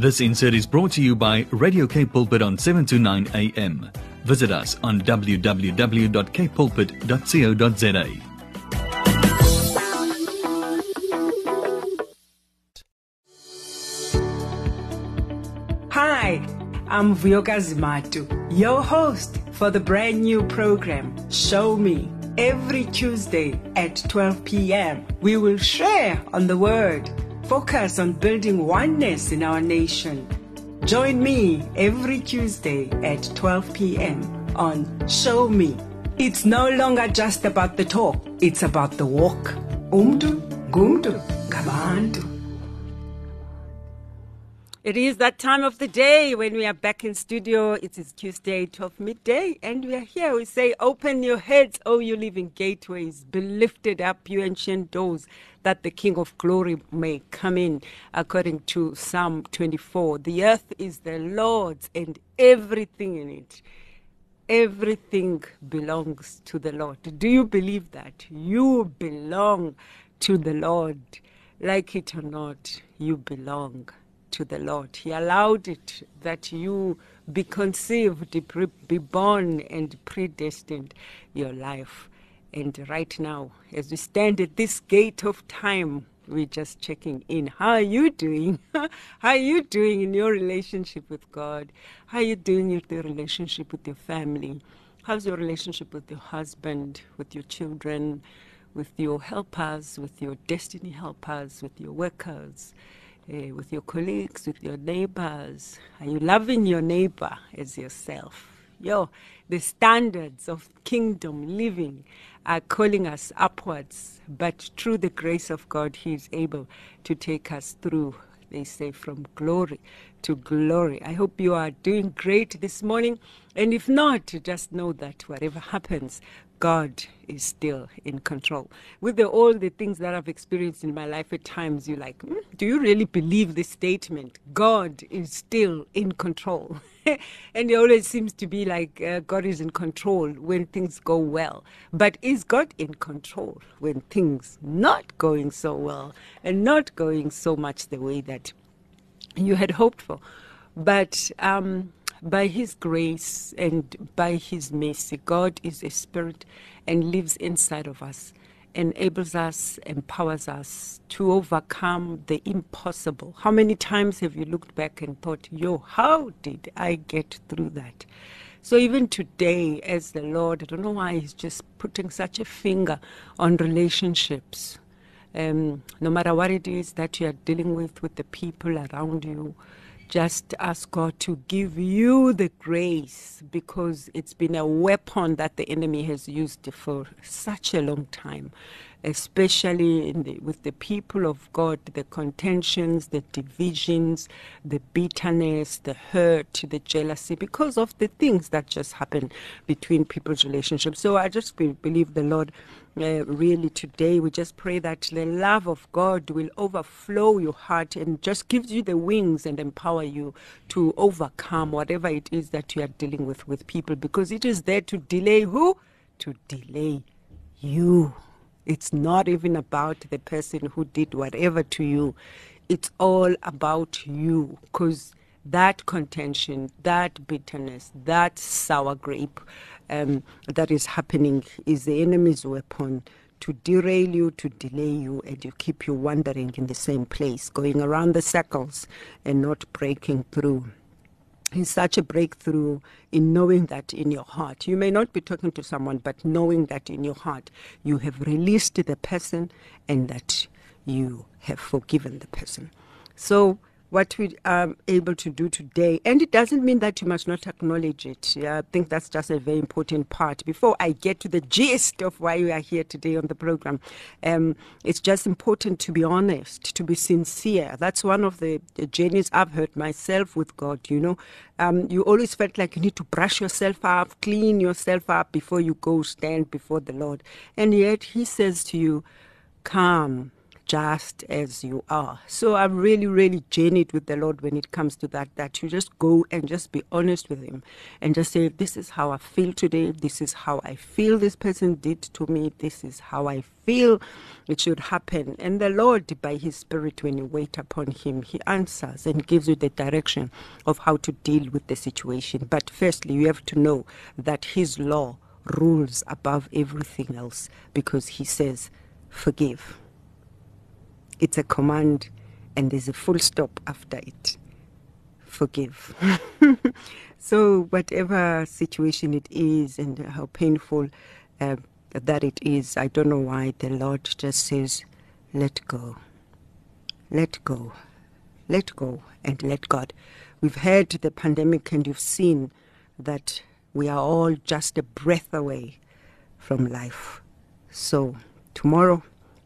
This insert is brought to you by Radio K Pulpit on 7 to 9 a.m. Visit us on www.kpulpit.co.za. Hi, I'm Vuyokazi Matu, your host for the brand new program, Show Me. Every Tuesday at 12 p.m., we will share on the Word, focus on building oneness in our nation. Join me every Tuesday at 12 p.m. on Show Me. It's no longer just about the talk, it's about the walk. Umntu, ngumntu, ngabantu. It is that time of the day when we are back in studio. It is Tuesday, 12 midday, and we are here. We say, Open your heads, O you living gateways, be lifted up, you ancient doors, that the King of glory may come in, according to Psalm 24. The earth is the Lord's and everything in it. Everything belongs to the Lord. Do you believe that? You belong to the Lord. Like it or not, you belong to the Lord. He allowed it that you be conceived, be born, and predestined your life. And right now, as we stand at this gate of time, we're just checking in. How are you doing? How are you doing in your relationship with God? How are you doing with your relationship with your family? How's your relationship with your husband, with your children, with your helpers, with your destiny helpers, with your workers? Uh, with your colleagues, with your neighbors? Are you loving your neighbor as yourself? Yo, the standards of kingdom living are calling us upwards, but through the grace of God, He is able to take us through, they say, from glory to glory. I hope you are doing great this morning. And if not, just know that whatever happens, God is still in control. With the, all the things that I've experienced in my life, at times you're like, mm, do you really believe this statement? God is still in control. and it always seems to be like uh, God is in control when things go well. But is God in control when things not going so well and not going so much the way that you had hoped for? But um, by His grace and by His mercy, God is a spirit and lives inside of us, enables us, empowers us to overcome the impossible. How many times have you looked back and thought, yo, how did I get through that? So even today, as the Lord, I don't know why He's just putting such a finger on relationships. Um, no matter what it is that you are dealing with with the people around you, just ask God to give you the grace because it's been a weapon that the enemy has used for such a long time, especially the, with the people of God, the contentions, the divisions, the bitterness, the hurt, the jealousy, because of the things that just happen between people's relationships. So I just be, believe the Lord uh, really today. We just pray that the love of God will overflow your heart and just gives you the wings and empower you to overcome whatever it is that you are dealing with with people because it is there to delay who? To delay you. It's not even about the person who did whatever to you. It's all about you because that contention, that bitterness, that sour grape um, that is happening is the enemy's weapon to derail you, to delay you, and to keep you wandering in the same place, going around the circles and not breaking through. It's such a breakthrough in knowing that in your heart. You may not be talking to someone, but knowing that in your heart you have released the person and that you have forgiven the person. So what we are able to do today. And it doesn't mean that you must not acknowledge it. Yeah, I think that's just a very important part. Before I get to the gist of why we are here today on the program, um, it's just important to be honest, to be sincere. That's one of the, journeys I've heard myself with God, you know. Um, you always felt like you need to brush yourself up, clean yourself up before you go stand before the Lord. And yet He says to you, Come just as you are. So I'm really, really journeyed with the Lord when it comes to that, that you just go and just be honest with Him and just say, This is how I feel today. This is how I feel this person did to me. This is how I feel it should happen. And the Lord, by His Spirit, when you wait upon Him, He answers and gives you the direction of how to deal with the situation. But firstly, you have to know that His law rules above everything else because He says, Forgive it's a command and there's a full stop after it. Forgive. so, whatever situation it is and how painful uh, that it is, I don't know why the Lord just says, let go. Let go. Let go and let God. We've had the pandemic and you've seen that we are all just a breath away from life. So, tomorrow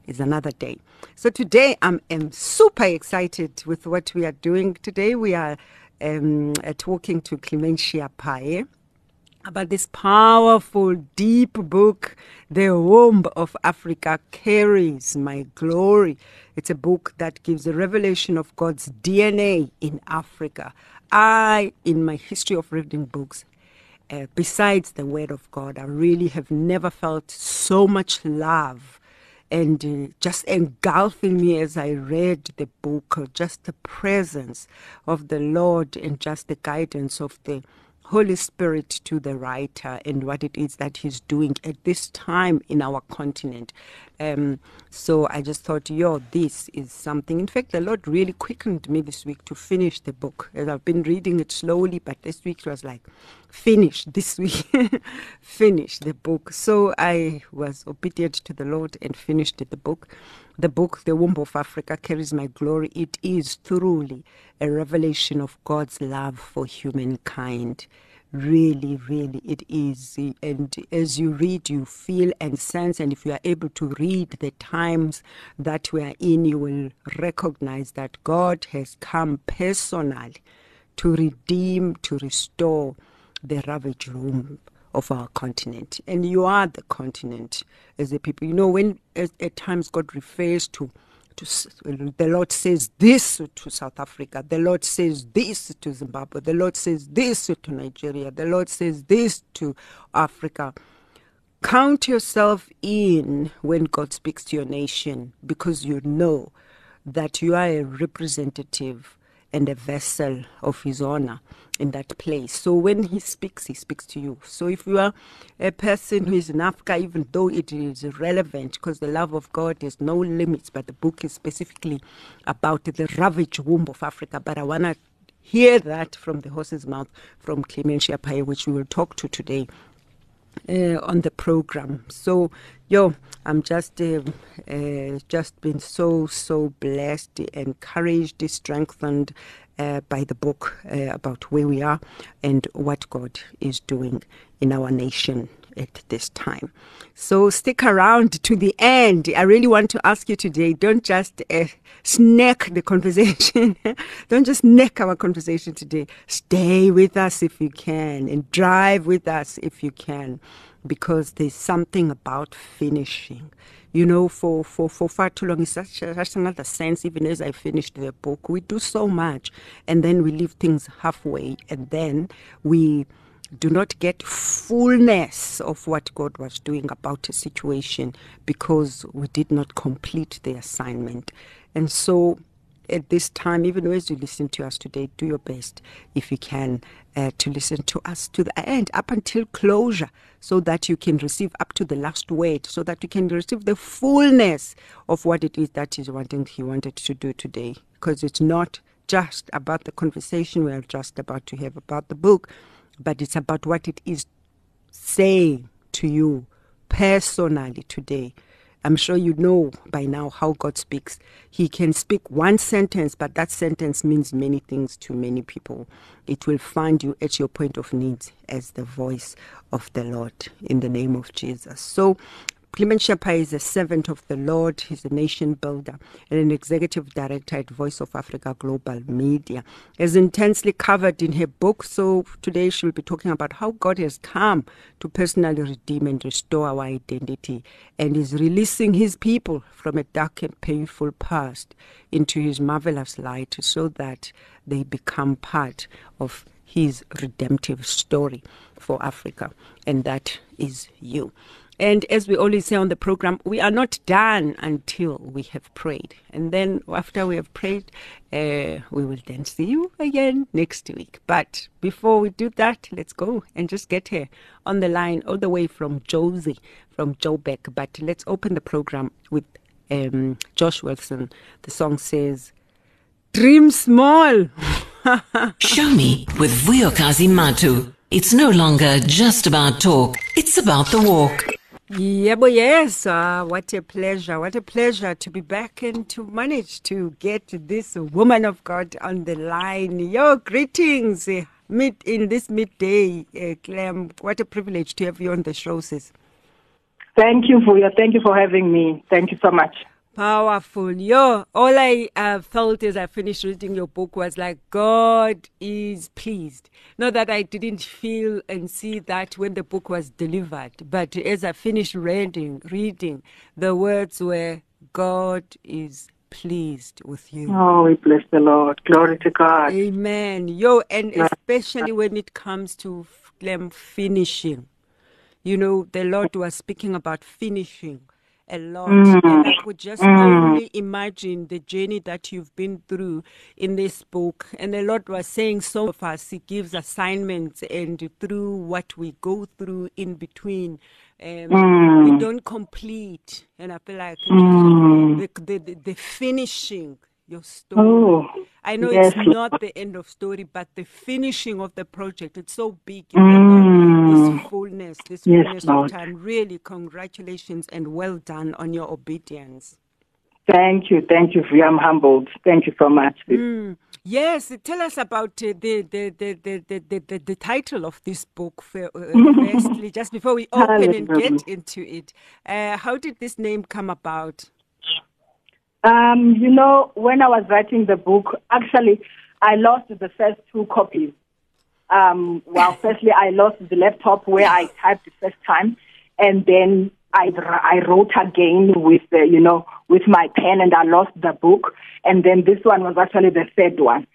is another day. So today I'm, super excited with what we are doing today. We are um, uh, talking to Clementia Paye about this powerful, deep book, The Womb of Africa Carries My Glory. It's a book that gives a revelation of God's DNA in Africa. I, in my history of reading books, uh, besides the Word of God, I really have never felt so much love and uh, just engulfing me as I read the book, uh, just the presence of the Lord and just the guidance of the Holy Spirit to the writer and what it is that he's doing at this time in our continent. Um, so I just thought, yo, this is something. In fact, the Lord really quickened me this week to finish the book. As I've been reading it slowly, but this week was like, finish this week, finish the book. So I was obedient to the Lord and finished the book. The book, The Womb of Africa, carries my glory. It is truly a revelation of God's love for humankind. Really, really, it is. And as you read, you feel and sense. And if you are able to read the times that we are in, you will recognize that God has come personally to redeem, to restore the ravaged womb of our continent. And you are the continent as a people. You know, when at, times God refers to to, the Lord says this to South Africa, the Lord says this to Zimbabwe, the Lord says this to Nigeria, the Lord says this to Africa. Count yourself in when God speaks to your nation because you know that you are a representative and a vessel of his honor in that place. So when he speaks, he speaks to you. So if you are a person who is in Africa, even though it is relevant, because the love of God has no limits, but the book is specifically about the ravaged womb of Africa. But I want to hear that from the horse's mouth from Clementia Paye, which we will talk to today uh, on the program. So, yo, I'm just uh, uh, just been so so blessed, encouraged, strengthened uh, by the book uh, about where we are and what God is doing in our nation at this time. So stick around to the end. I really want to ask you today don't just uh, snack the conversation, don't just neck our conversation today. Stay with us if you can and drive with us if you can because there's something about finishing you know, for, for, for far too long. It's such, such another sense, even as I finished the book. We do so much and then we leave things halfway and then we do not get fullness of what God was doing about a situation because we did not complete the assignment. And so at this time, even as you listen to us today, do your best if you can uh, to listen to us to the end, up until closure, so that you can receive up to the last word, so that you can receive the fullness of what it is that wanting he wanted to do today. Because it's not just about the conversation we are just about to have about the book, but it's about what it is saying to you personally today I'm sure you know by now how God speaks. He can speak one sentence, but that sentence means many things to many people. It will find you at your point of need as the voice of the Lord in the name of Jesus. So Clement Shapa is a servant of the Lord. He's a nation builder and an executive director at Voice of Africa Global Media. Is intensely covered in her book. So today she'll be talking about how God has come to personally redeem and restore our identity and is releasing his people from a dark and painful past into his marvelous light so that they become part of his redemptive story for Africa. And that is you. And as we always say on the program, we are not done until we have prayed. And then after we have prayed, uh, we will then see you again next week. But before we do that, let's go and just get here on the line all the way from Jozi, from Joburg. But let's open the program with um, Josh Wilson. The song says, Dream Small. Show me with Vuyokazi Matu. It's no longer just about talk, it's about the walk. Yeah, but yes, uh, what a pleasure. What a pleasure to be back and to manage to get this woman of God on the line. Your greetings uh, mid in this midday, uh, Clem. What a privilege to have you on the show, sis. Thank you for your, thank you for having me. Thank you so much. Powerful. Yo, all I uh, felt as I finished reading your book was like, God is pleased. Not that I didn't feel and see that when the book was delivered, but as I finished reading, reading, the words were, God is pleased with you. Oh, we bless the Lord. Glory to God. Amen. Yo, and especially when it comes to them finishing. You know, the Lord was speaking about finishing a lot. Mm. And I could just only imagine the journey that you've been through in this book. And the Lord was saying some of us, He gives assignments, and through what we go through in between, um, we don't complete. And I feel like the, the, the, the finishing your story. Oh, I know yes. it's not the end of story, but the finishing of the project, it's so big. Mm. This fullness, this yes, fullness Lord. of time. Really, congratulations and well done on your obedience. Thank you. Thank you. I'm humbled. Thank you so much. Mm. Yes, tell us about uh, the, the, the, the, the, the, the title of this book, uh, firstly, just before we open and get into it. Uh, how did this name come about? Um, you know, when I was writing the book, actually, I lost the first two copies. Um, well, firstly, I lost the laptop where I typed the first time, and then I, I wrote again with, uh, you know, with my pen, and I lost the book. And then this one was actually the third one.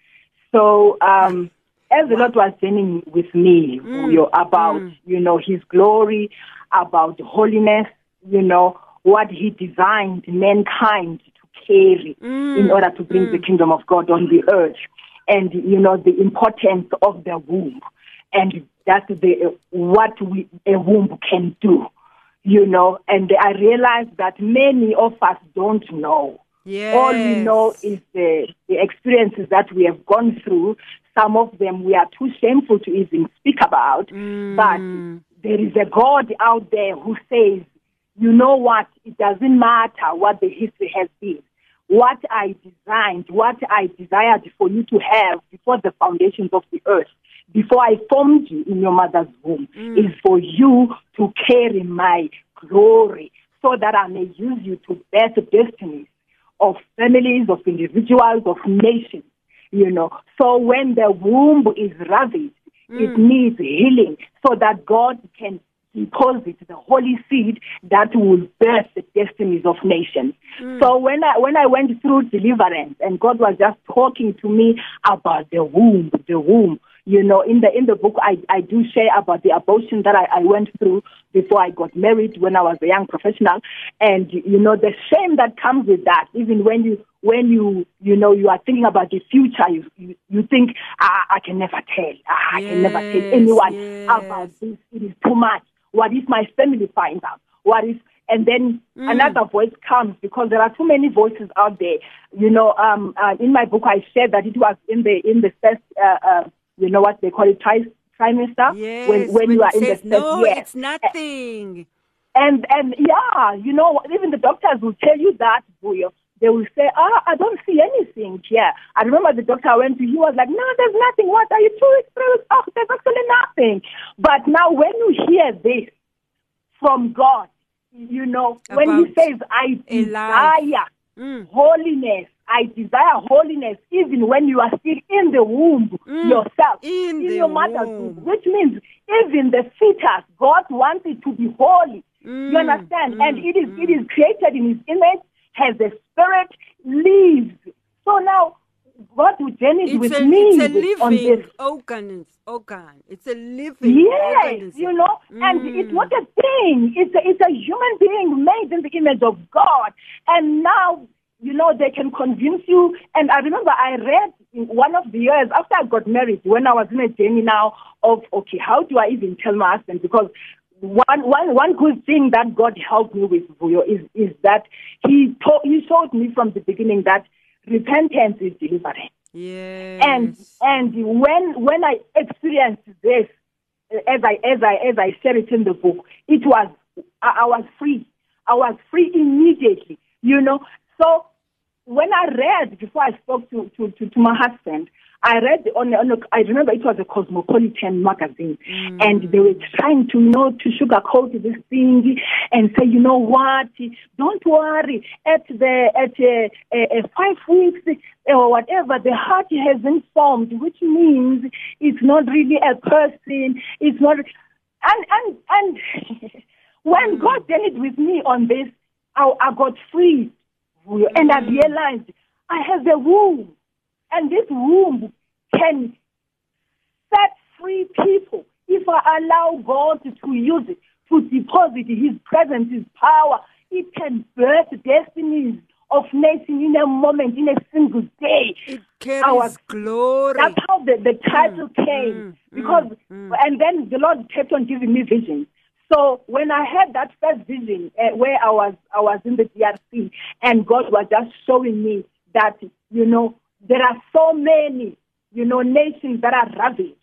So, um, as the Lord was journeying with me, you know, about, you know, His glory, about holiness, you know, what He designed mankind carry mm. in order to bring the mm. kingdom of God on the earth, and you know the importance of the womb, and that's the what we, a womb can do, you know. And I realize that many of us don't know. All we know is the, the experiences that we have gone through. Some of them we are too shameful to even speak about. Mm. But there is a God out there who says, you know what? It doesn't matter what the history has been. What I designed, what I desired for you to have before the foundations of the earth, before I formed you in your mother's womb, mm. is for you to carry my glory so that I may use you to birth destinies of families, of individuals, of nations, you know. So when the womb is ravaged, it mm. needs healing so that God can deposit the holy seed that will birth the destinies of nations. So when I when I went through deliverance and God was just talking to me about the womb, the womb, you know, in the in the book I, I do share about the abortion that I, I went through before I got married when I was a young professional. And you know, the shame that comes with that, even when you when you you know you are thinking about the future, you you, you think, ah, I can never tell. Ah, I can never tell anyone yes. about this. It is too much. What if my family finds out? What if and then Mm. another voice comes because there are too many voices out there. You know, um, uh, in my book I shared that it was in the in the first, uh, uh, you know what they call it, tri- trimester Yes, when when you it are in the first no, year. it's nothing. And and yeah, you know, even the doctors will tell you that, Vuyo. They will say, ah, I don't see anything here. I remember the doctor I went to, he was like, no, there's nothing. What are you two weeks, three weeks? Oh, there's actually nothing. But now when you hear this from God, you know, when he says, I desire Mm. holiness, I desire holiness even when you are still in the womb yourself, Mm. In your mother's womb. womb, which means even the fetus, God wants it to be holy. Mm. You understand? and it is it is created in His image, has a spirit, lives. So now what journey It's with a, me it's a on living this. organ. Organ. It's a living Yes, organism. you know, and Mm. it's not a thing. It's a, it's a human being made in the image of God. And now, you know, they can convince you. And I remember I read one of the years after I got married, when I was in a journey now of, okay, how do I even tell my husband? Because one, one, one good thing that God helped me with Vuyo is, is that he, told, he showed me from the beginning that repentance is deliverance. Yes. And and when when I experienced this, as I as I as I said it in the book, it was I, I was free. I was free immediately. You know. So when I read before I spoke to to to, to my husband, I read on, on a, I remember it was a Cosmopolitan magazine, and they were trying to you know to sugarcoat this thing and say, you know what, don't worry. At the at uh, uh, uh, five weeks or whatever, the heart hasn't formed, which means it's not really a person. It's not, and and and when God did it with me on this, I, I got free, and I realized I have a womb. And this womb can set free people if I allow God to use it to deposit His presence, His power. It can birth destinies of nations in a moment, in a single day. it carries our- glory. That's how the, the mm, title came. Mm, mm, because, and then the Lord kept on giving me visions. So when I had that first vision uh, where I was, I was in the DRC and God was just showing me that, you know, there are so many, you know, nations that are ravaged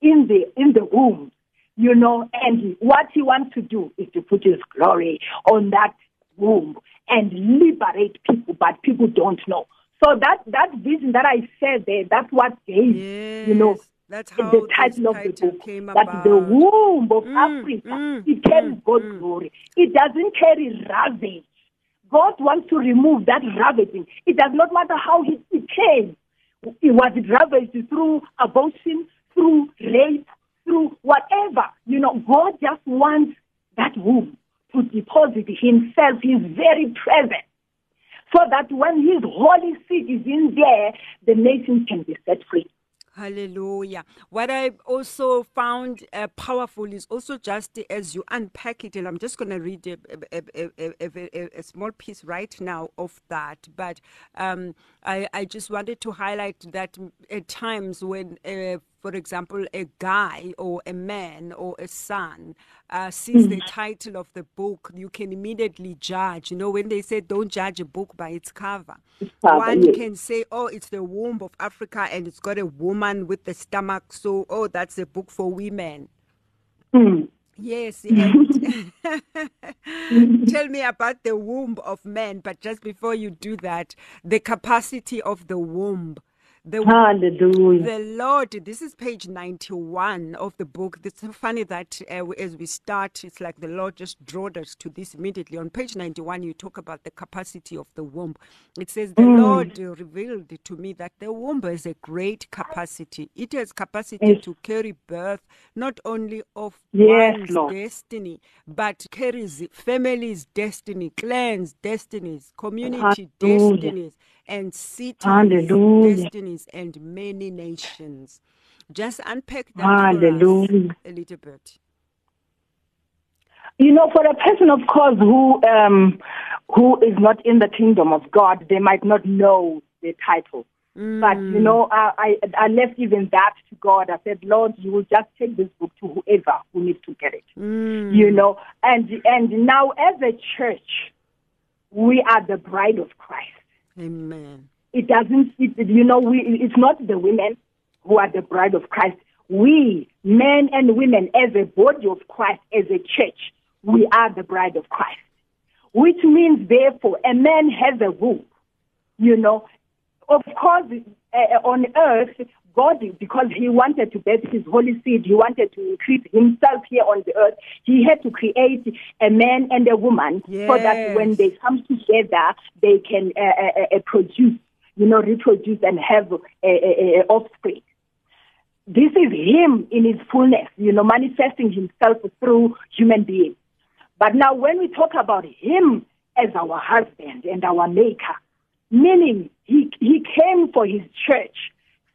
in the, in the womb, you know, and what he wants to do is to put his glory on that womb and liberate people, but people don't know. So that, that vision that I said there, that's what gave, you know, that's how the this title of the book came that about. the womb of Mm, Africa mm, it carries mm, God's mm. glory. It doesn't carry ravage. God wants to remove that ravaging. It does not matter how it, it came. It was it ravaged through abortion, through rape, through whatever. You know, God just wants that womb to deposit Himself, His very presence, so that when His holy seed is in there, the nation can be set free. Hallelujah. What I also found uh, powerful is also just as you unpack it, and I'm just going to read a, a, a, a, small piece right now of that. But um, I, I just wanted to highlight that at times when, uh, for example, a guy or a man or a son uh, sees the title of the book, you can immediately judge. You know, when they say don't judge a book by its cover, cover, one yes. can say, oh, it's the womb of Africa and it's got a woman with the stomach. So, oh, that's a book for women. Mm. Yes. And tell me about the womb of men. But just before you do that, the capacity of the womb. The Hallelujah. the Lord, this is page 91 of the book. It's so funny that uh, as we start, it's like the Lord just drawed us to this immediately. On page 91, you talk about the capacity of the womb. It says, The Lord revealed to me that the womb has a great capacity. It has capacity Yes. to carry birth not only of Yes, one's Lord. destiny, but carries families' destiny, clans' destinies, community Hallelujah. destinies, and cities' Hallelujah. destinies, and many nations. Just unpack that Hallelujah. for us a little bit. You know, for a person, of course, who um, who is not in the kingdom of God, they might not know the title. But you know, I, I I left even that to God. I said, Lord, you will just take this book to whoever who needs to get it. You know, and and now as a church, we are the bride of Christ. Amen. it doesn't it, you know we it's not the women who are the bride of christ. We men and women as a body of christ as a church we are the bride of christ. Which means therefore a man has a womb you know of course, uh, on earth, God, because He wanted to birth His holy seed, He wanted to increase Himself here on the earth. He had to create a man and a woman so that when they come together, they can uh, uh, uh, produce, you know, reproduce and have uh, uh, uh, offspring. This is Him in His fullness, you know, manifesting Himself through human beings. But now, when we talk about Him as our husband and our Maker, meaning He He came for His church,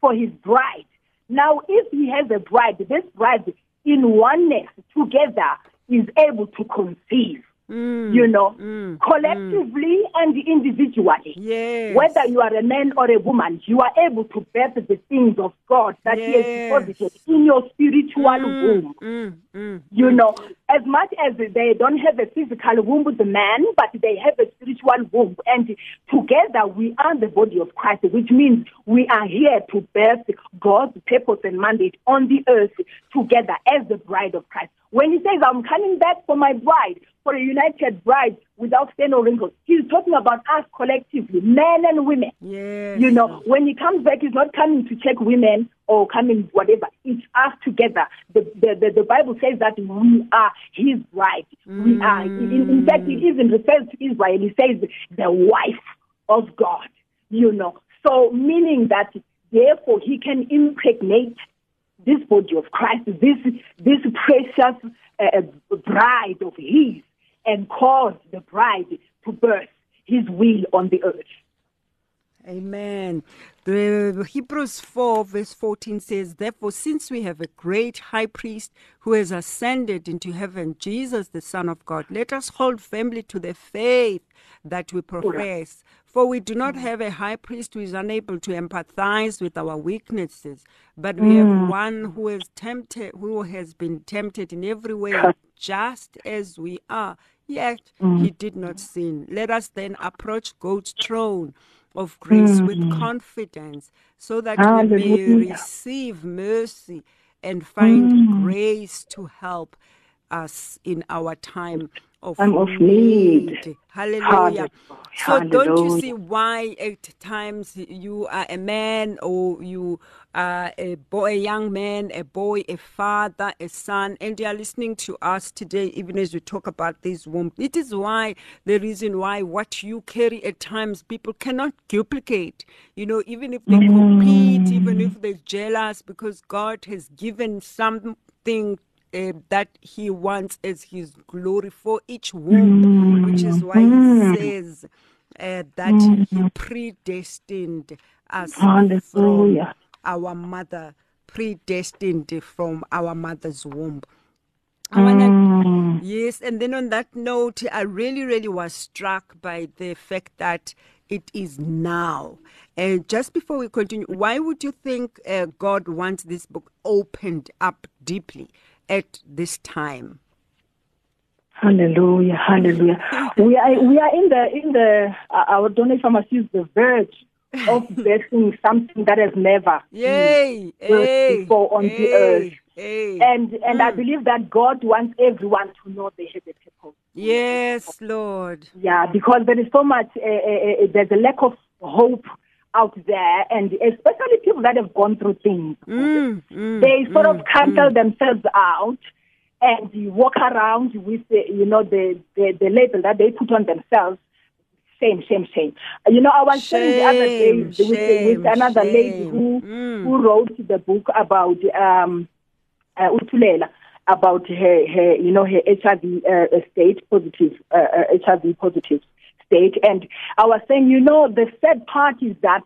for His bride. Now, if He has a bride, this bride in oneness together is able to conceive. You know, collectively and individually. Yes. Whether you are a man or a woman, you are able to birth the things of God that He has Yes. deposited in your spiritual womb. Mm, mm. You know, as much as they don't have a physical womb, with the man, but they have a spiritual womb. And together we are the body of Christ, which means we are here to birth God's purpose and mandate on the earth together as the bride of Christ. When he says, I'm coming back for my bride, for a united bride without stain or wrinkles, he's talking about us collectively, men and women. Yes. You know, when he comes back, he's not coming to check women or coming whatever. It's us together. The, the, the, the Bible says that we are his bride. We are, in, in fact, it even refers to Israel. He says the wife of God, you know. So, meaning that therefore he can impregnate this body of Christ, this, this precious uh, bride of his, and cause the bride to birth his will on the earth. Amen. The Hebrews 4 verse 14 says, Therefore, since we have a great high priest who has ascended into heaven, Jesus, the Son of God, let us hold firmly to the faith that we profess. For we do not have a high priest who is unable to empathize with our weaknesses, but we have mm. one who has tempted who has been tempted in every way, just as we are. Yet he mm. did not sin. Let us then approach God's throne of grace with mm. confidence so that we may receive mercy and find mm. grace to help us in our time of, Time of need. Hallelujah. Hallelujah. So don't you see why at times you are a man or you are a boy, a young man, a boy, a father, a son, and they are listening to us today, even as we talk about this womb. It is why the reason why what you carry at times people cannot duplicate. You know, even if they compete, even if mm. they're jealous, because God has given something uh, that he wants as his glory for each womb, which is why he says uh, that he predestined us from our mother, predestined from our mother's womb. Wanna, yes, and then on that note, I really, really was struck by the fact that it is now. And just before we continue, why would you think uh, God wants this book opened up deeply at this time? Hallelujah, hallelujah. we are we are in the in the I don't know if I must use the verge of blessing something that has never Yay! Hey! before on the earth. Hey. And and I believe that God wants everyone to know they have a purpose. yes, Lord. Yeah, because there is so much. Uh, uh, uh, there's a lack of hope out there, and especially people that have gone through things. Mm, mm, they sort of mm, cancel themselves out and you walk around with the, you know the, the the label that they put on themselves. Shame shame shame. You know i was saying the other day Shame, with, with shame, another lady who Mm. who wrote the book about um uh, Utulela about her her you know her hiv uh, state positive uh, uh, hiv positive and i was saying you know the sad part is that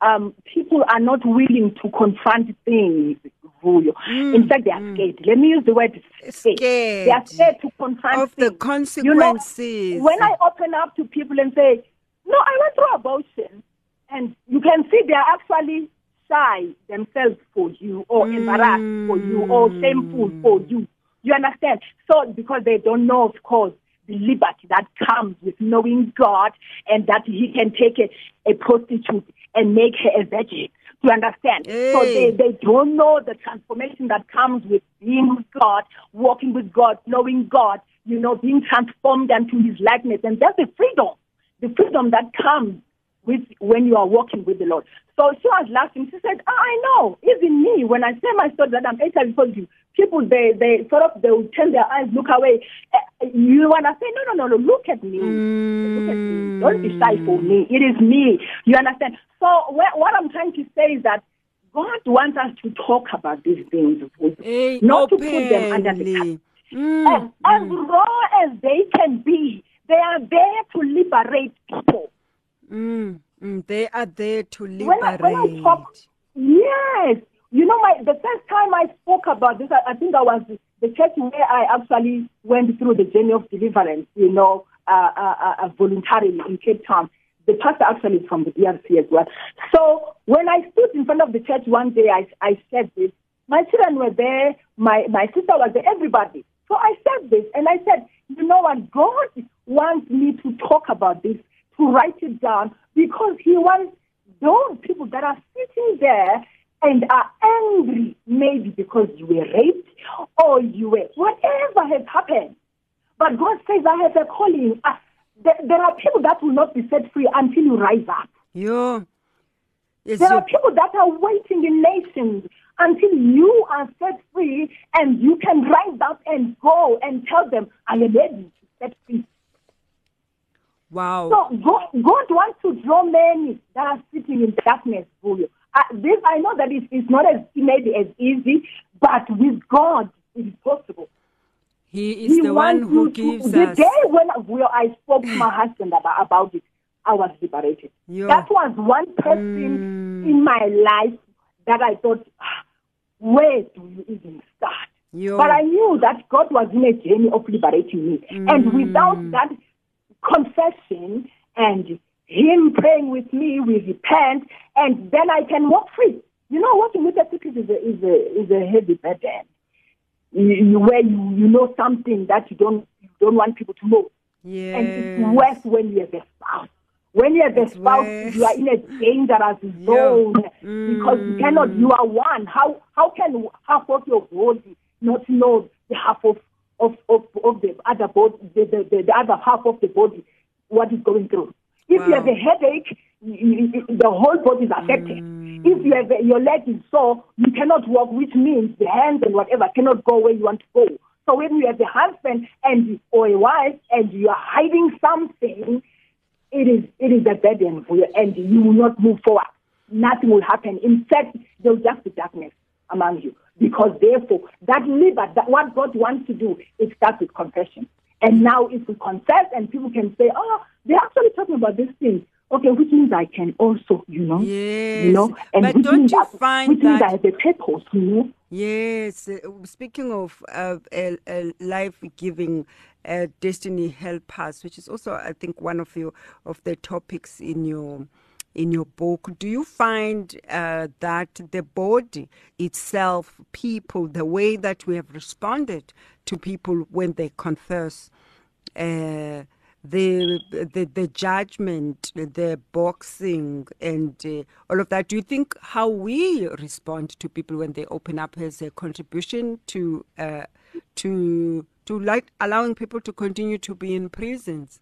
um, people are not willing to confront things, Vuyo. Mm, In fact, they are mm. scared. Let me use the word scared. They are Scared scared to confront of the things. You know, consequences. when I open up to people and say, no, I went through abortion, and you can see they are actually shy themselves for you, or mm. embarrassed for you, or shameful for you. You understand? So, because they don't know, of course, liberty that comes with knowing God and that He can take a, a prostitute and make her a virgin. You understand? So they, they don't know the transformation that comes with being with God, walking with God, knowing God, you know, being transformed into His likeness. And that's the freedom, the freedom that comes with when you are walking with the Lord. So she was laughing. She said, oh, I know, even me, when I say my story that I'm HIV positive, people, they, they sort of, they will turn their eyes, look away. Uh, you want to say, no, no, no, no, look at me. Mm. Look at me. Don't be shy for me. It is me. You understand? So wh- what I'm trying to say is that God wants us to talk about these things, hey, not openly. to put them under the carpet. Mm, as, as mm. raw as they can be, they are there to liberate people. Mm, mm, they are there to liberate. When I, when I talk, yes. You know, my the first time I spoke about this, I, I think I was the church where I actually went through the journey of deliverance, you know, uh, uh, uh, voluntarily in Cape Town. The pastor actually is from the DRC as well. So when I stood in front of the church one day, I, I said this. My children were there, my, my sister was there, everybody. So I said this, and I said, you know what, God wants me to talk about this to write it down because he wants those people that are sitting there and are angry, maybe because you were raped or you were whatever has happened. But God says, I have a calling. Uh, there, there, are people that will not be set free until you rise up. Yeah. There are people that are waiting in nations until you are set free and you can rise up and go and tell them, I am ready to set free Wow. So God, God wants to draw many that are sitting in darkness for Uh, this I know that it's, it's not as maybe as easy, but with God it is possible. He is he the one who gives to, us. The day when I spoke to my husband about, about it, I was liberated. Yo. That was one person mm. in my life that I thought, ah, where do you even start? Yo. But I knew that God was in a journey of liberating me. Mm. And without that confession and him praying with me, we repent, and then I can walk free. You know, working with a secret is a, is a, is a heavy burden. You, where you, you know something that you don't you don't want people to know. Yes. And it's worse when you have a spouse. When you have a spouse, worse. you are in a dangerous zone yeah. mm. because you cannot. You are one. How how can half of your body not know the half of of, of, of the other body, the, the, the, other half of the body, what is going through. If wow. you have a headache, the whole body is affected. Mm. If you have a, your leg is sore, you cannot walk, which means the hands and whatever cannot go where you want to go. So when you have a husband and or a wife and you are hiding something, it is it is a burden for you, and you will not move forward. Nothing will happen. In fact, there will just be darkness among you. Because therefore, that liver, that what God wants to do, it starts with confession. And now if we confess and people can say, oh, they're actually talking about these things. Okay, which means I can also, you know, yes. you know, and but which don't means you that, find which that means have a purpose, you know. Yes, uh, speaking of uh, a, a life-giving uh, destiny help us, which is also, I think, one of your of the topics in your in your book, do you find uh, that the body itself, people, the way that we have responded to people when they confess, uh, the, the the judgment, the boxing, and uh, all of that. Do you think how we respond to people when they open up has a contribution to uh, to to like allowing people to continue to be in prisons?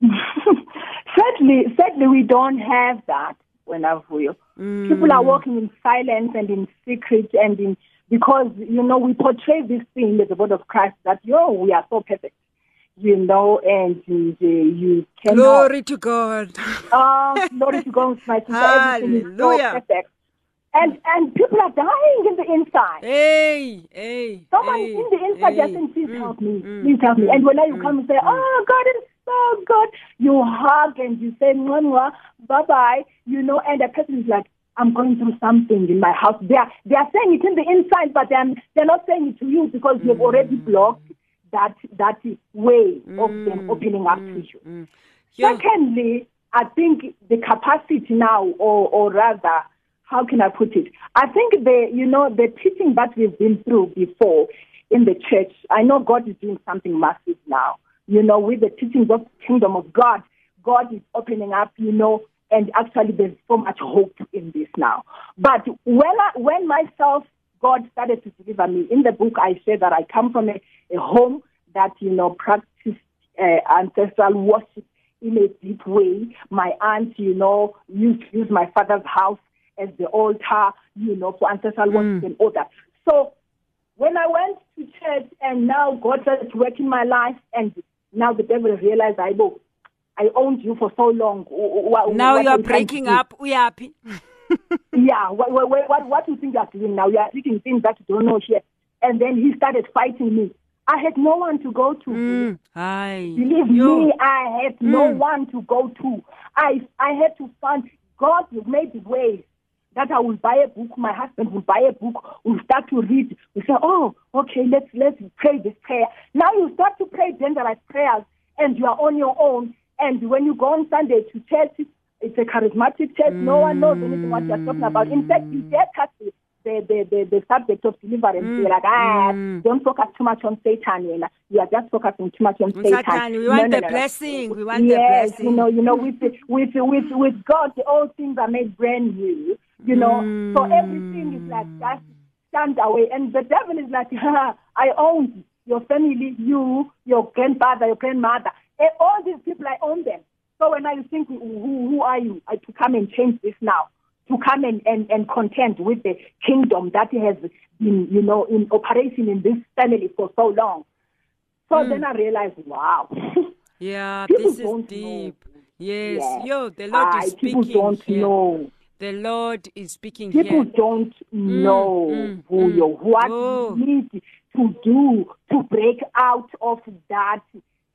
Sadly, sadly, we don't have that when Avuyo. Mm. People are working in silence and in secret and in because you know we portray this thing as the body of Christ that yo we are so perfect, you know, and uh, you cannot. Glory to God. Oh, glory to God, my sister. Is so. And and people are dying in the inside. Hey, hey. Someone hey, in the inside hey. just saying, please mm, help me, mm, please help me. And when you mm, come and say, mm. oh, God is so good. You hug and you say, Mwanwa, bye bye, you know, and the person is like, I'm going through something in my house. They are, they are saying it in the inside, but they're, they're not saying it to you because mm. you've already blocked that, that way of mm. them opening up mm. to you. Mm. Yeah. Secondly, I think the capacity now, or, or rather, how can I put it? I think the, you know, the teaching that we've been through before in the church, I know God is doing something massive now you know, with the teachings of the kingdom of God, God is opening up, you know, and actually there's so much hope in this now. But when I, when myself, God started to deliver me, in the book I say that I come from a, a home that, you know, practiced uh, ancestral worship in a deep way. My aunt, you know, used to use my father's house as the altar, you know, for ancestral worship and all that. So when I went to church and now God started to work in my life and now the devil realized I I owned you for so long. Now what you are are you trying to breaking up. We are happy. yeah, what, what, what, what do you think you are doing now? You are speaking things that you don't know here. And then he started fighting me. I had no one to go to. Mm. Hi. Believe You- me, I had no one to go to. I I had to find God made ways that I will buy a book. My husband will buy a book. We'll start to read. We say, oh, okay, let's let's pray this prayer. Now you start to pray dangerous prayers, and you are on your own. And when you go on Sunday to church, it's a charismatic church. No one knows anything what you're talking about. In fact, you get touch the the, the, the, the subject of deliverance. Mm. You're like, ah, mm. don't focus too much on Satan. You, know. you are just focusing too much on Satan. Satan, we No, want no, the no, no. blessing. We want yes, the blessing. you know, you know, with with with with God, all things are made brand new. You know, so mm. everything is like just stand away, and the devil is like, I own your family, you, your grandfather, your grandmother, and all these people, I own them. So when I think, who, who are you to come and change this now? To come and, and, and contend with the kingdom that has been, you know, in operation in this family for so long. So then I realized, wow. yeah, People this is deep. know. Yes. Yo, the Lord I, is people speaking don't here. know. The Lord is speaking People here. don't know mm, who mm. you what Oh. you need to do to break out of that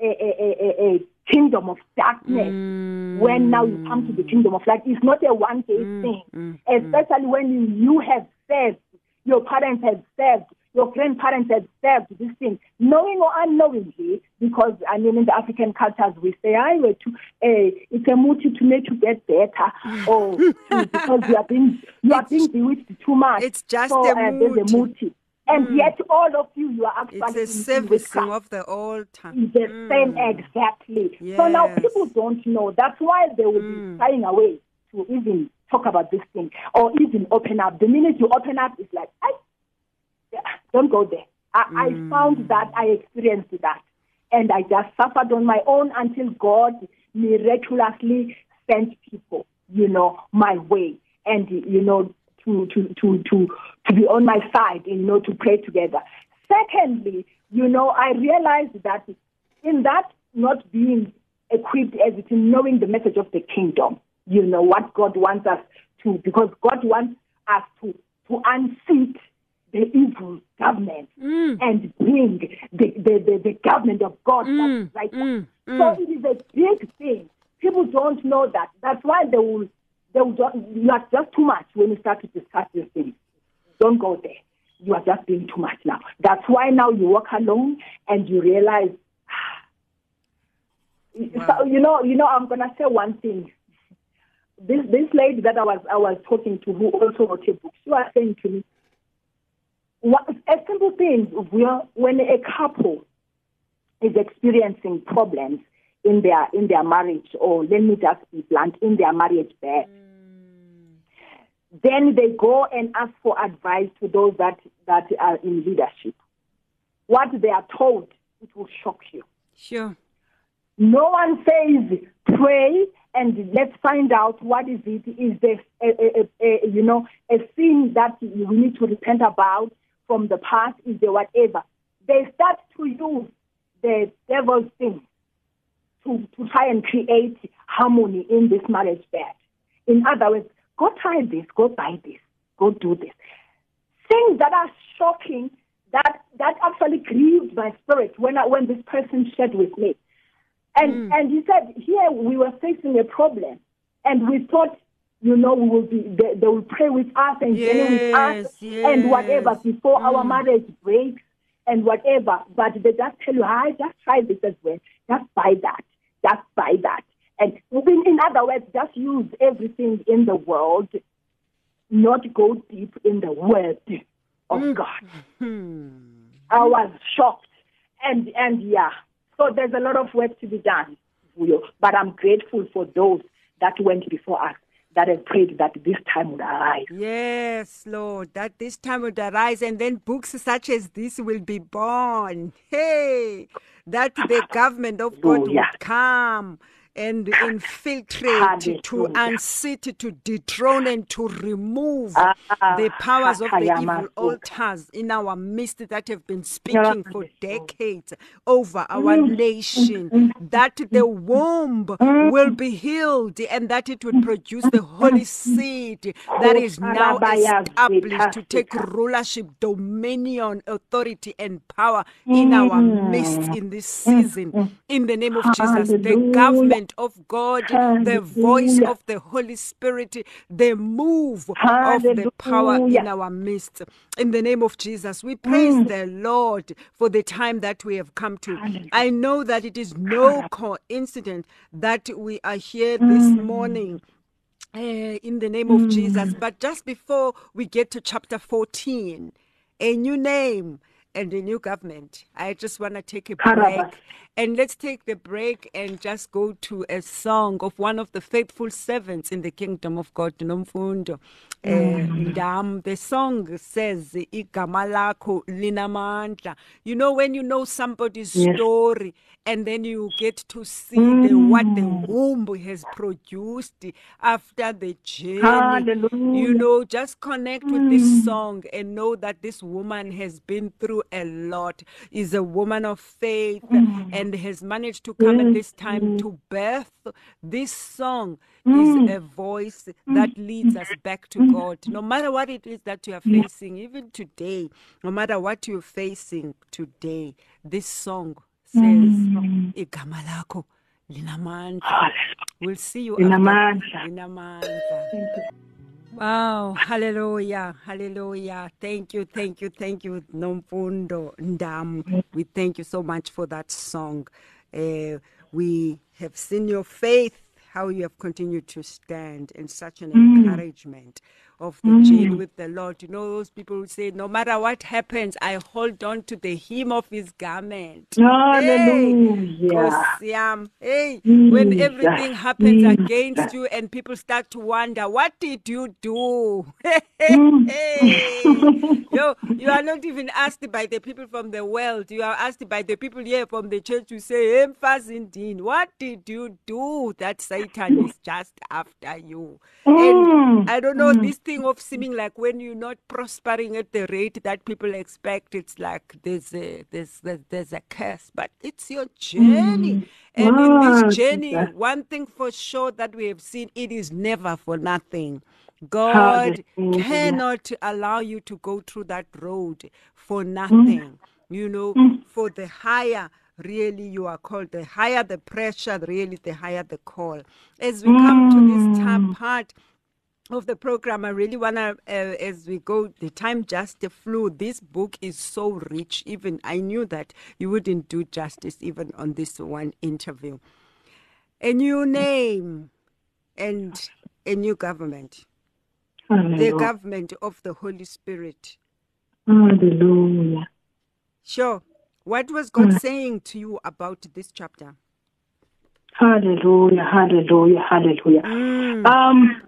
a, a, a, a kingdom of darkness. Mm. When now you come to the kingdom of light, it's not a one day thing. mm, Especially when you, you have served, your parents have served, your grandparents have served this thing, knowing or unknowingly, because I mean in the African cultures we say, I were to uh, it's a motive to make you get better, or to, because you are being you are being bewitched too much. it's just so, a uh, there's a motive. And mm. yet all of you, you are actually It's a in- in servicing of the altar. the mm. same exactly. So now people don't know. That's why they will be mm. shying away to even talk about this thing or even open up. The minute you open up, it's like, I don't go there. I, I found that I experienced that, and I just suffered on my own until God miraculously sent people, you know, my way, and you know, to to to to to be on my side, you know, to pray together. Secondly, you know, I realized that in that not being equipped as it in knowing the message of the kingdom, you know, what God wants us to, because God wants us to, to unseat the evil government mm. and bring the, the, the, the government of God that's mm. right. Mm. So it is a big thing. People don't know that. That's why they will, they will just, you are just too much when you start to discuss these things. Don't go there. You are just being too much now. That's why now you walk alone and you realize so, you know, you know, I'm gonna say one thing. This this lady that I was I was talking to, who also wrote a book, she was saying to me, what, a simple thing. When a couple is experiencing problems in their in their marriage, or let me just be blunt, in their marriage bed, mm. Then they go and ask for advice to those that that are in leadership. What they are told, it will shock you. Sure. No one says pray and let's find out what is it. Is there a, a, a, you know a sin that we need to repent about from the past? Is there whatever? They start to use the devil's thing to to try and create harmony in this marriage bed. In other words, go try this, go buy this, go do this. Things that are shocking that that actually grieved my spirit when I, when this person shared with me. And mm. and he said, here we were facing a problem, and we thought, you know, we will be they, they will pray with us and journey with us Yes, and whatever yes. before our mm. marriage breaks and whatever. But they just tell you, I just try this as well. Just buy that. Just buy that. And in, in other words, just use everything in the world, not go deep in the word of mm-hmm. God. I was shocked. And and yeah. So there's a lot of work to be done. But I'm grateful for those that went before us that have prayed that this time would arrive. Yes, Lord, that this time would arise and then books such as this will be born. Hey, that the government of God Hallelujah. would come and infiltrate, to unseat, to dethrone, and to remove Ah, the powers of the evil altars in our midst that have been speaking for decades over our nation. That the womb will be healed and that it would produce the holy seed that is now established to take rulership, dominion, authority, and power in our midst in this season. In the name of Jesus, the Hallelujah. Government of God, the voice of the Holy Spirit, the move of the power in our midst. In the name of Jesus, we praise the Lord for the time that we have come to. I know that it is no coincidence that we are here this morning. eh, in the name of Jesus. But just before we get to chapter 14, a new name and a new government, I just want to take a break. And let's take the break and just go to a song of one of the faithful servants in the kingdom of God, Nomfundo. Uh, Ndam. The song says, Igama lakho linamandla. You know, when you know somebody's Yes. story and then you get to see the, what the mm. womb has produced after the journey. Hallelujah. You know, just connect with this mm. song and know that this woman has been through a lot, is a woman of faith, and has managed to come at this time to birth. This song is a voice that leads us back to God. No matter what it is that you are facing, even today, no matter what you're facing today, this song says, Igama lakho linamandla. We'll see you after- Linamandla. Linamandla. Wow, hallelujah, hallelujah. Thank you, thank you, thank you, Nomfundo Ndam. We thank you so much for that song. Uh, we have seen your faith, how you have continued to stand, and such an encouragement of the journey with the Lord. You know, those people who say, no matter what happens, I hold on to the hem of his garment. Hallelujah. Yami. Hey, when everything happens Jesus. against you and people start to wonder, what did you do? Mm. hey, yo, you are not even asked by the people from the world. You are asked by the people here from the church to say, Emphasindin, what did you do that Satan is just after you? Mm. And I don't know, this thing of seeming like when you're not prospering at the rate that people expect, it's like there's a there's there's, there's a curse. But it's your journey. Mm. And in this journey, one thing for sure that we have seen, it is never for nothing. God cannot allow you to go through that road for mm. nothing. You know, mm. for the higher really you are called, the higher the pressure, really the higher the call. As we come to this time part of the program, I really want to, uh, as we go, the time just flew. This book is so rich. Even I knew that you wouldn't do justice even on this one interview. A new name and a new government. The government of the Holy Spirit. Hallelujah. Sure. What was God saying to you about this chapter? Hallelujah. Hallelujah. Hallelujah. Um,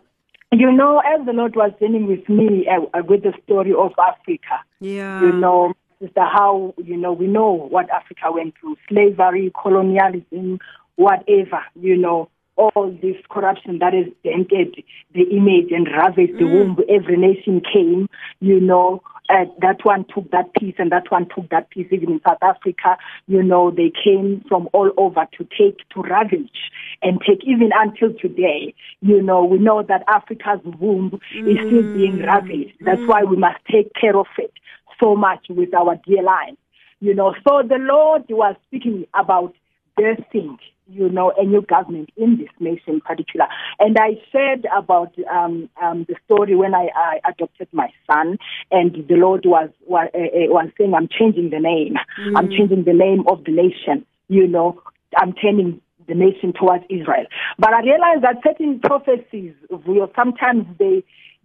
you know, as the Lord was dealing with me uh, uh, with the story of Africa, Yeah. you know, sister, how you know we know what Africa went through: slavery, colonialism, whatever. You know, all this corruption that has dented the image and ravaged the womb. Every nation came. You know, uh, that one took that piece and that one took that piece. Even in South Africa, you know, they came from all over to take to ravage and take. Even until today, you know, we know that Africa's womb is still being ravaged. That's why we must take care of it so much with our dear lives. You know, so the Lord was speaking about birthing, you know, a new government in this nation in particular. And I said about um, um, the story when I, I adopted my son, and the Lord was was, uh, uh, was saying, "I'm changing the name. I'm changing the name of the nation. You know, I'm turning." The nation towards Israel, but I realized that certain prophecies, will sometimes they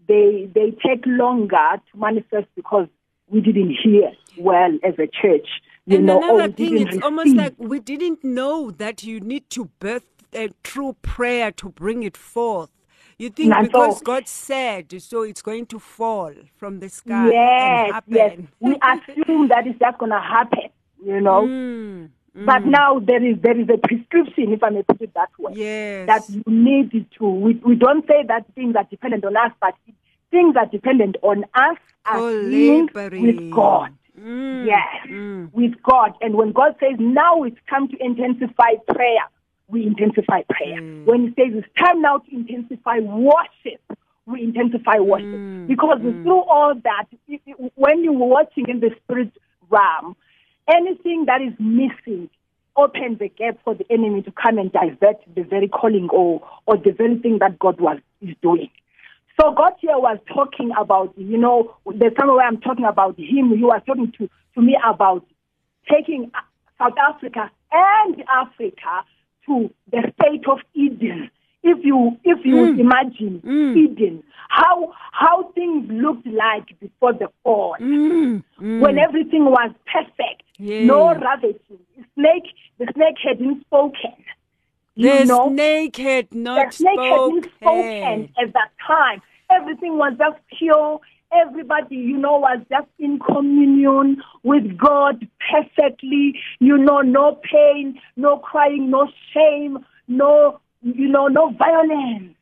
they they take longer to manifest because we didn't hear well as a church. You and know, another we thing, it's almost like we didn't know that you need to birth a true prayer to bring it forth. You think Not because all. God said, so it's going to fall from the sky Yes, and yes. We assume that it's just gonna happen. You know. Mm, But now there is there is a prescription, if I may put it that way, Yes. that you need to. We, we don't say that things are dependent on us, but things are dependent on us as being with God. Mm. Yes, with God. And when God says now it's time to intensify prayer, we intensify prayer. Mm. When He says it's time now to intensify worship, we intensify worship. Mm. Because through all that, when you're watching in the spirit realm, anything that is missing opens the gap for the enemy to come and divert the very calling or, or the very thing that God was is doing. So God here was talking about, you know, there's somewhere I'm talking about him. He was talking to, to me about taking South Africa and Africa to the state of Eden. If you if you mm. imagine mm. Eden, how how things looked like before the fall, mm, when everything was perfect, no Yeah. ravaging. Snake, the snake hadn't spoken. The you know, snake had not the snake hadn't spoken. spoken at that time. Everything was just pure. Everybody, you know, was just in communion with God perfectly. You know, no pain, no crying, no shame, no, you know, no violence.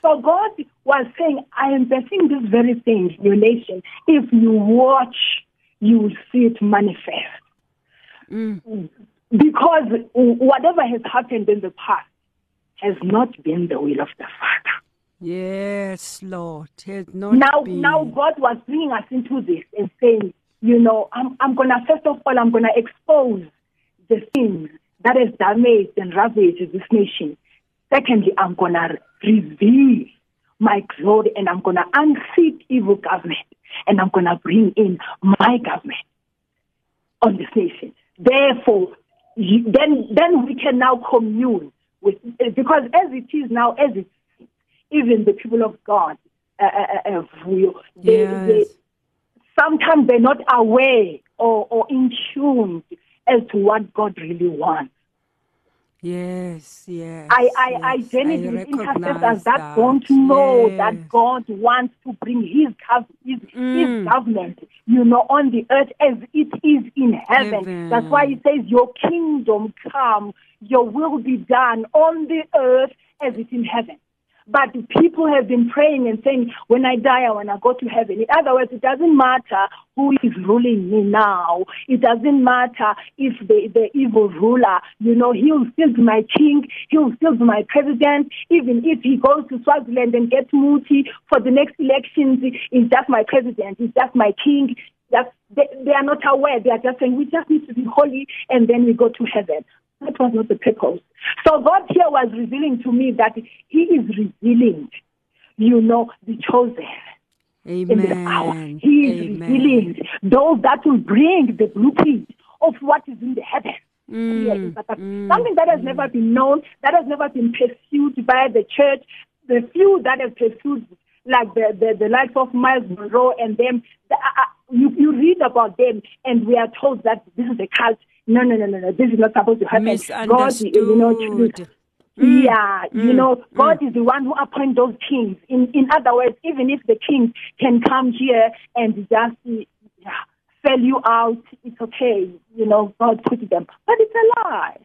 So God was saying, I am blessing this very thing in your nation. If you watch, you will see it manifest. Mm. Because whatever has happened in the past has not been the will of the Father. Yes, Lord. Had not Now, been. now God was bringing us into this and saying, you know, I'm, I'm gonna first of all, I'm gonna expose the things that has damaged and ravaged this nation. Secondly, I'm gonna reveal my glory and I'm gonna unseat evil government and I'm gonna bring in my government on this nation. Therefore, then then we can now commune with because as it is now, as it even the people of God uh, uh, uh, they, they, Yes. sometimes they're not aware or, or in tune as to what God really wants. Yes, yes. I, I, I yes. genuinely recognize intercessors that, don't know that God wants to bring His, his, Mm. his government, you know, on the earth as it is in heaven. Heaven. That's why He says, "Your kingdom come, Your will be done on the earth as it in heaven." But people have been praying and saying, when I die, I want to go to heaven. In other words, it doesn't matter who is ruling me now. It doesn't matter if the, the evil ruler, you know, he'll still be my king. He'll still be my president. Even if he goes to Swaziland and gets Muti for the next elections, he's just my president. He's just my king. That's, they, they are not aware. They are just saying, we just need to be holy and then we go to heaven. That was not the purpose. So God here was revealing to me that He is revealing, you know, the chosen in the hour. Amen. He is Amen. revealing those that will bring the blueprint of what is in the heaven. Mm, in Something that has never been known, that has never been pursued by the church. The few that have pursued, like the, the, the likes of Myles Munroe and them, the, uh, uh, you, you read about them and we are told that this is a cult. No, no, no, no, no. This is not supposed to happen. God, you know, Misunderstood. Mm, yeah, you mm, know, mm. God is the one who appoints those kings. In in other words, even if the king can come here and just eh, yeah, sell you out, it's okay. You know, God put them, but it's a lie.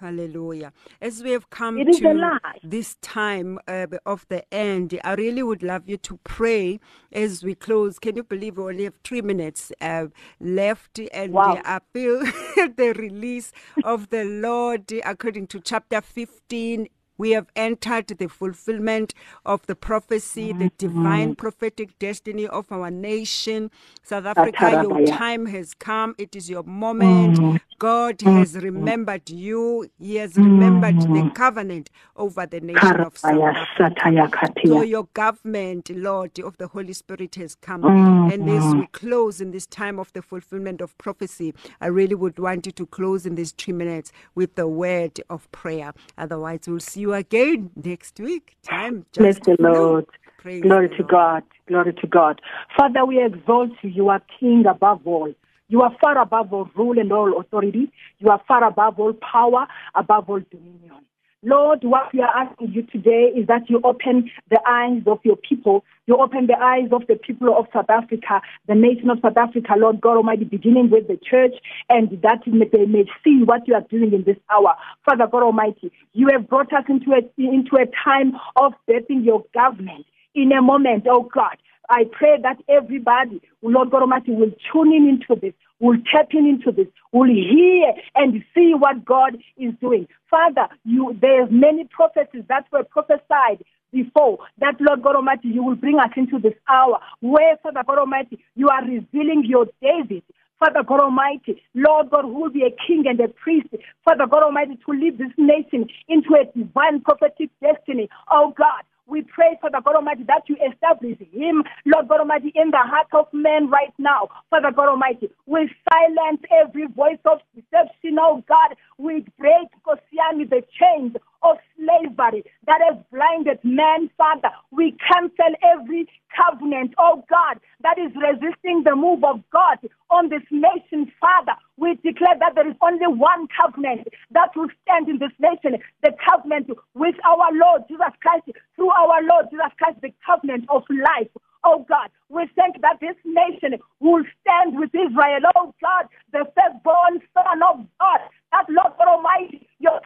Hallelujah. As we have come It to this time uh, of the end, I really would love you to pray as we close. Can you believe we only have three minutes uh, left? And Wow. I feel the release of the Lord according to chapter 15. We have entered the fulfillment of the prophecy, the divine prophetic destiny of our nation. South Africa, your time has come. It is your moment. God has remembered you. He has remembered the covenant over the nation of South Africa. So your government, Lord, of the Holy Spirit has come. Mm. And as we close in this time of the fulfillment of prophecy, I really would want you to close in these three minutes with the word of prayer. Otherwise, we'll see you again next week. Time Bless the. Lord. Praise Glory the to God. Glory to God. Father, we exalt you. You are King above all. You are far above all rule and all authority. You are far above all power, above all dominion. Lord, what we are asking you today is that you open the eyes of your people. You open the eyes of the people of South Africa, the nation of South Africa, Lord God Almighty, beginning with the church, and that they may see what you are doing in this hour. Father God Almighty, you have brought us into a, into a time of birthing your government in a moment, oh God. I pray that everybody, Lord God Almighty, will tune in into this, will tap in into this, will hear and see what God is doing. Father, you, there's many prophecies that were prophesied before that, Lord God Almighty, you will bring us into this hour where, Father God Almighty, you are revealing your David. Father God Almighty, Lord God, who will be a king and a priest, Father God Almighty, to lead this nation into a divine prophetic destiny. Oh God, we pray, Father God Almighty, that you establish him, Lord God Almighty, in the heart of men right now. Father God Almighty, we silence every voice of deception, oh God. We break, Kosiani, the chains of slavery that has blinded man, Father. We cancel every covenant, oh God, that is resisting the move of God on this nation, Father. We declare that there is only one covenant that will stand in this nation, the covenant with our Lord Jesus Christ, through our Lord Jesus Christ, the covenant of life. Oh God, we thank that this nation will stand with Israel. Oh God, the firstborn son of God, that Lord God Almighty, your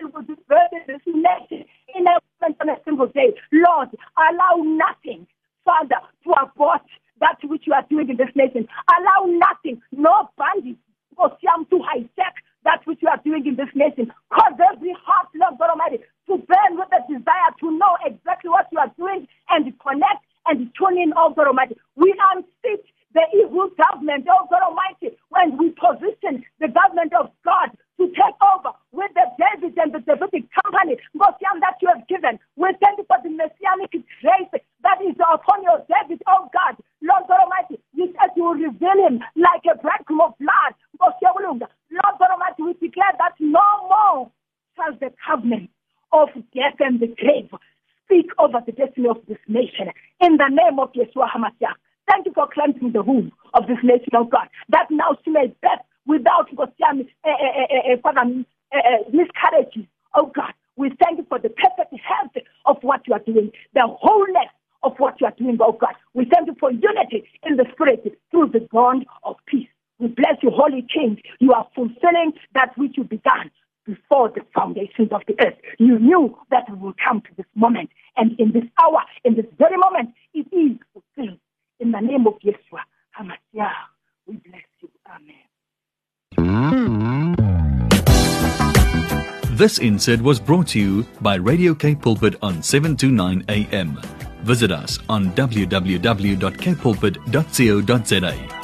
will will be birthed in this nation in a on a single day. Lord, allow nothing, Father, to abort that which you are doing in this nation. Allow nothing, no bandits, Osiam to hijack that which you are doing in this nation. Cause every heart, Lord God Almighty, to burn with a desire to know exactly what you are doing and connect and tune in, oh God Almighty. We unseat the evil government, oh God Almighty, when we position the government of God to take over with the David and the Davidic company, Gosiam, that you have given. We thank you for the messianic grace that is upon your David, oh God. Lord God Almighty, you said you will reveal him like a bridegroom of blood. Lord God Almighty, we declare that no more shall the covenant of death and the grave speak over the destiny of this nation. In the name of Yeshua HaMashiach, thank you for cleansing the womb of this nation, oh God, that now she may birth without Gosiam, uh, uh, uh, Father, miscarriages. Oh God, we thank you for the perfect health of what you are doing, the wholeness of what you are doing, oh God. We thank you for unity in the spirit through the bond of peace. We bless you, Holy King. You are fulfilling that which you began before the foundations of the earth. You knew that we will come to this moment. And in this hour, in this very moment, it is fulfilled. In the name of Yeshua HaMashiach, we bless you. Amen. This insert was brought to you by Radio K Pulpit on 729 AM. Visit us on www.kpulpit.co.za.